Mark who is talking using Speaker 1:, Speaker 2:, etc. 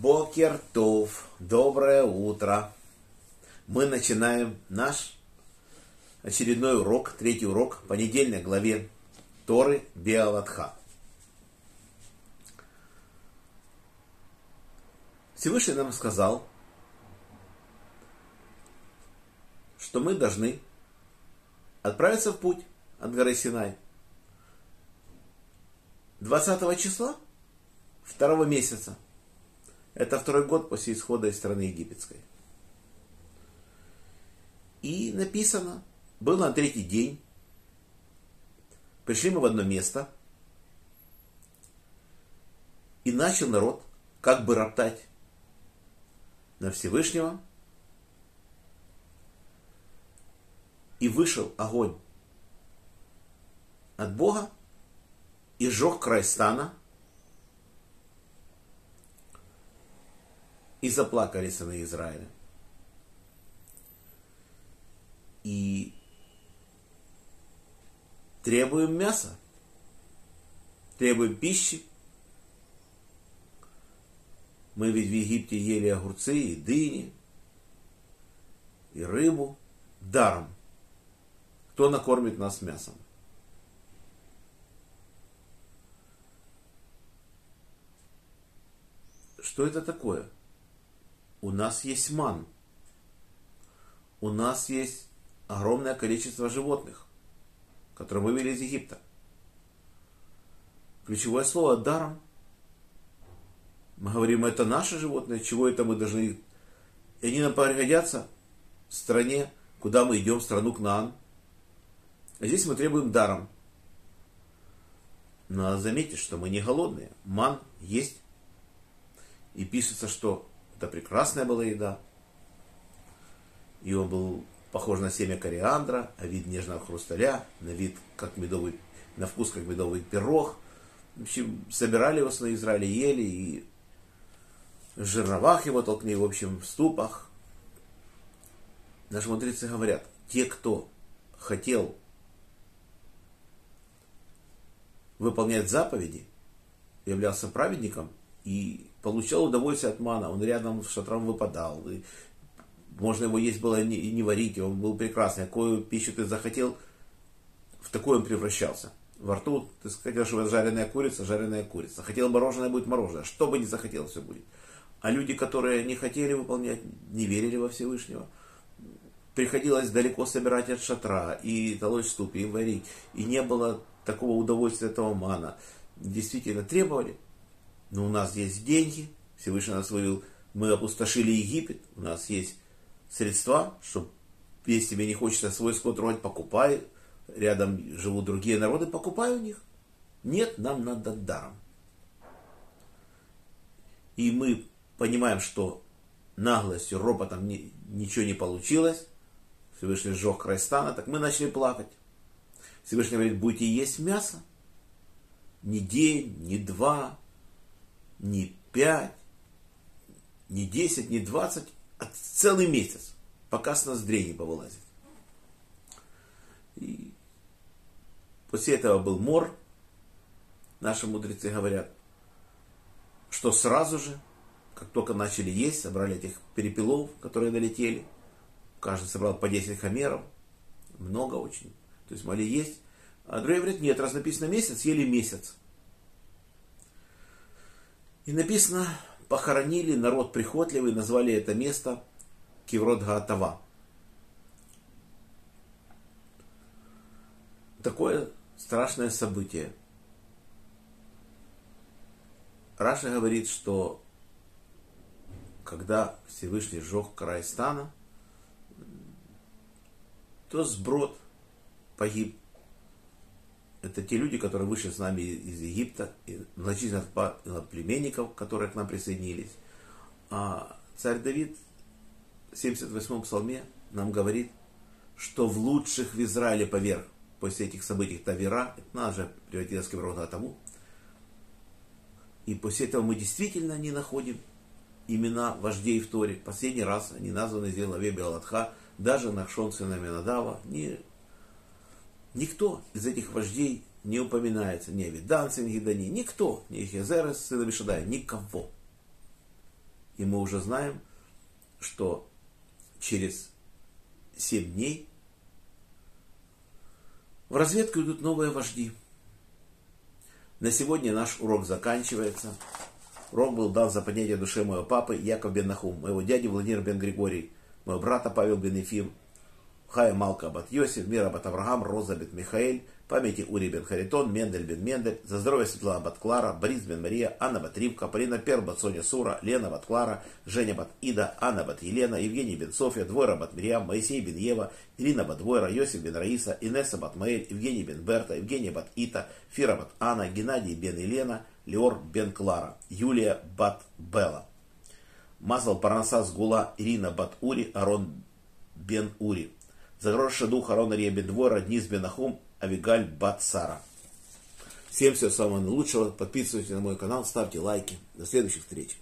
Speaker 1: Бокертов, доброе утро. Мы начинаем наш очередной урок, третий урок по главе Торы Биалатха. Всевышний нам сказал, что мы должны отправиться в путь от горы Синай. 20 числа второго месяца – это второй год после исхода из страны египетской. И написано, был на третий день, пришли мы в одно место, и начал народ как бы роптать на Всевышнего, и вышел огонь от Бога и сжег край стана – и заплакали сыны Израиля. И требуем мяса, требуем пищи. Мы ведь в Египте ели огурцы и дыни, и рыбу даром. Кто накормит нас мясом? Что это такое? У нас есть ман. У нас есть огромное количество животных, которые мы вывели из Египта. Ключевое слово «даром». Мы говорим, это наши животные, чего это мы должны... И они нам пригодятся в стране, куда мы идем, в страну Кнаан. А здесь мы требуем даром. Но заметьте, что мы не голодные. Ман есть. И пишется, что это прекрасная была еда. И он был похож на семя кориандра, а вид нежного хрусталя, на вид как медовый, на вкус как медовый пирог. В общем, собирали его на Израиле, ели, и в жерновах его толкли, в общем, в ступах. Наши мудрецы говорят, те, кто хотел выполнять заповеди, являлся праведником и получал удовольствие от мана, он рядом с шатром выпадал, и можно его есть было и не варить, он был прекрасный, какую пищу ты захотел, в такой он превращался. Во рту ты хотел, чтобы жареная курица, жареная курица. Хотел мороженое, будет мороженое. Что бы ни захотел, все будет. А люди, которые не хотели выполнять, не верили во Всевышнего, приходилось далеко собирать от шатра и толочь ступи, и варить. И не было такого удовольствия этого мана. Действительно требовали, но у нас есть деньги, Всевышний нас вывел, мы опустошили Египет, у нас есть средства, чтобы, если тебе не хочется свой скот рвать, покупай, рядом живут другие народы, покупай у них. Нет, нам надо даром. И мы понимаем, что наглостью, ропотом ни, ничего не получилось. Всевышний сжег край стана, так мы начали плакать. Всевышний говорит, будете есть мясо. Ни день, ни два, не пять, не десять, не двадцать, а целый месяц, пока с ноздрей не повылазит. И после этого был мор. Наши мудрецы говорят, что сразу же, как только начали есть, собрали этих перепелов, которые долетели. Каждый собрал по 10 хамеров. Много очень. То есть могли есть. А другие говорят, нет, раз написано месяц, ели месяц. И написано, похоронили народ прихотливый, назвали это место Киврот Гаатава. Такое страшное событие. Раша говорит, что когда Всевышний сжег край стана, то сброд погиб это те люди, которые вышли с нами из Египта, и значительно племенников, которые к нам присоединились. А царь Давид в 78-м псалме нам говорит, что в лучших в Израиле поверх после этих событий Тавера, нас же превратилось в Кеврота тому. И после этого мы действительно не находим имена вождей в Торе. Последний раз они названы здесь главе Белатха, даже Нахшон сына Менадава, не Никто из этих вождей не упоминается. Ни Авидан, сын Гидани, никто, ни Хезерес, сын Абишадая, никого. И мы уже знаем, что через 7 дней в разведку идут новые вожди. На сегодня наш урок заканчивается. Урок был дан за поднятие души моего папы Яков бен Нахум, моего дяди Владимир бен Григорий, моего брата Павел бен Ефим, Хая Малка Абат Йосиф, Мира Абат Авраам, Роза бен Михаэль, памяти Ури бен Харитон, Мендель бен Мендель, за здоровье Светлана бат Клара, Борис бен Мария, Анна бат Ривка, Полина Пер бат Соня Сура, Лена бат Клара, Женя бат Ида, Анна бат Елена, Евгений бен София, Двойра бат Мириам, Моисей бен Ева, Ирина бат Двойра, Йосиф бен Раиса, Инесса бат Маэль, Евгений бен Берта, Евгения бат Ита, Фира бат Анна, Геннадий бен Елена, Леор бен Клара, Юлия бат Белла. Мазал Парнасас Гула, Ирина бат Ури, Арон бен Ури. Загрозший дух Арона Ребен Двора, Днис Бенахум, Авигаль Бацара. Всем всего самого наилучшего. Подписывайтесь на мой канал, ставьте лайки. До следующих встреч.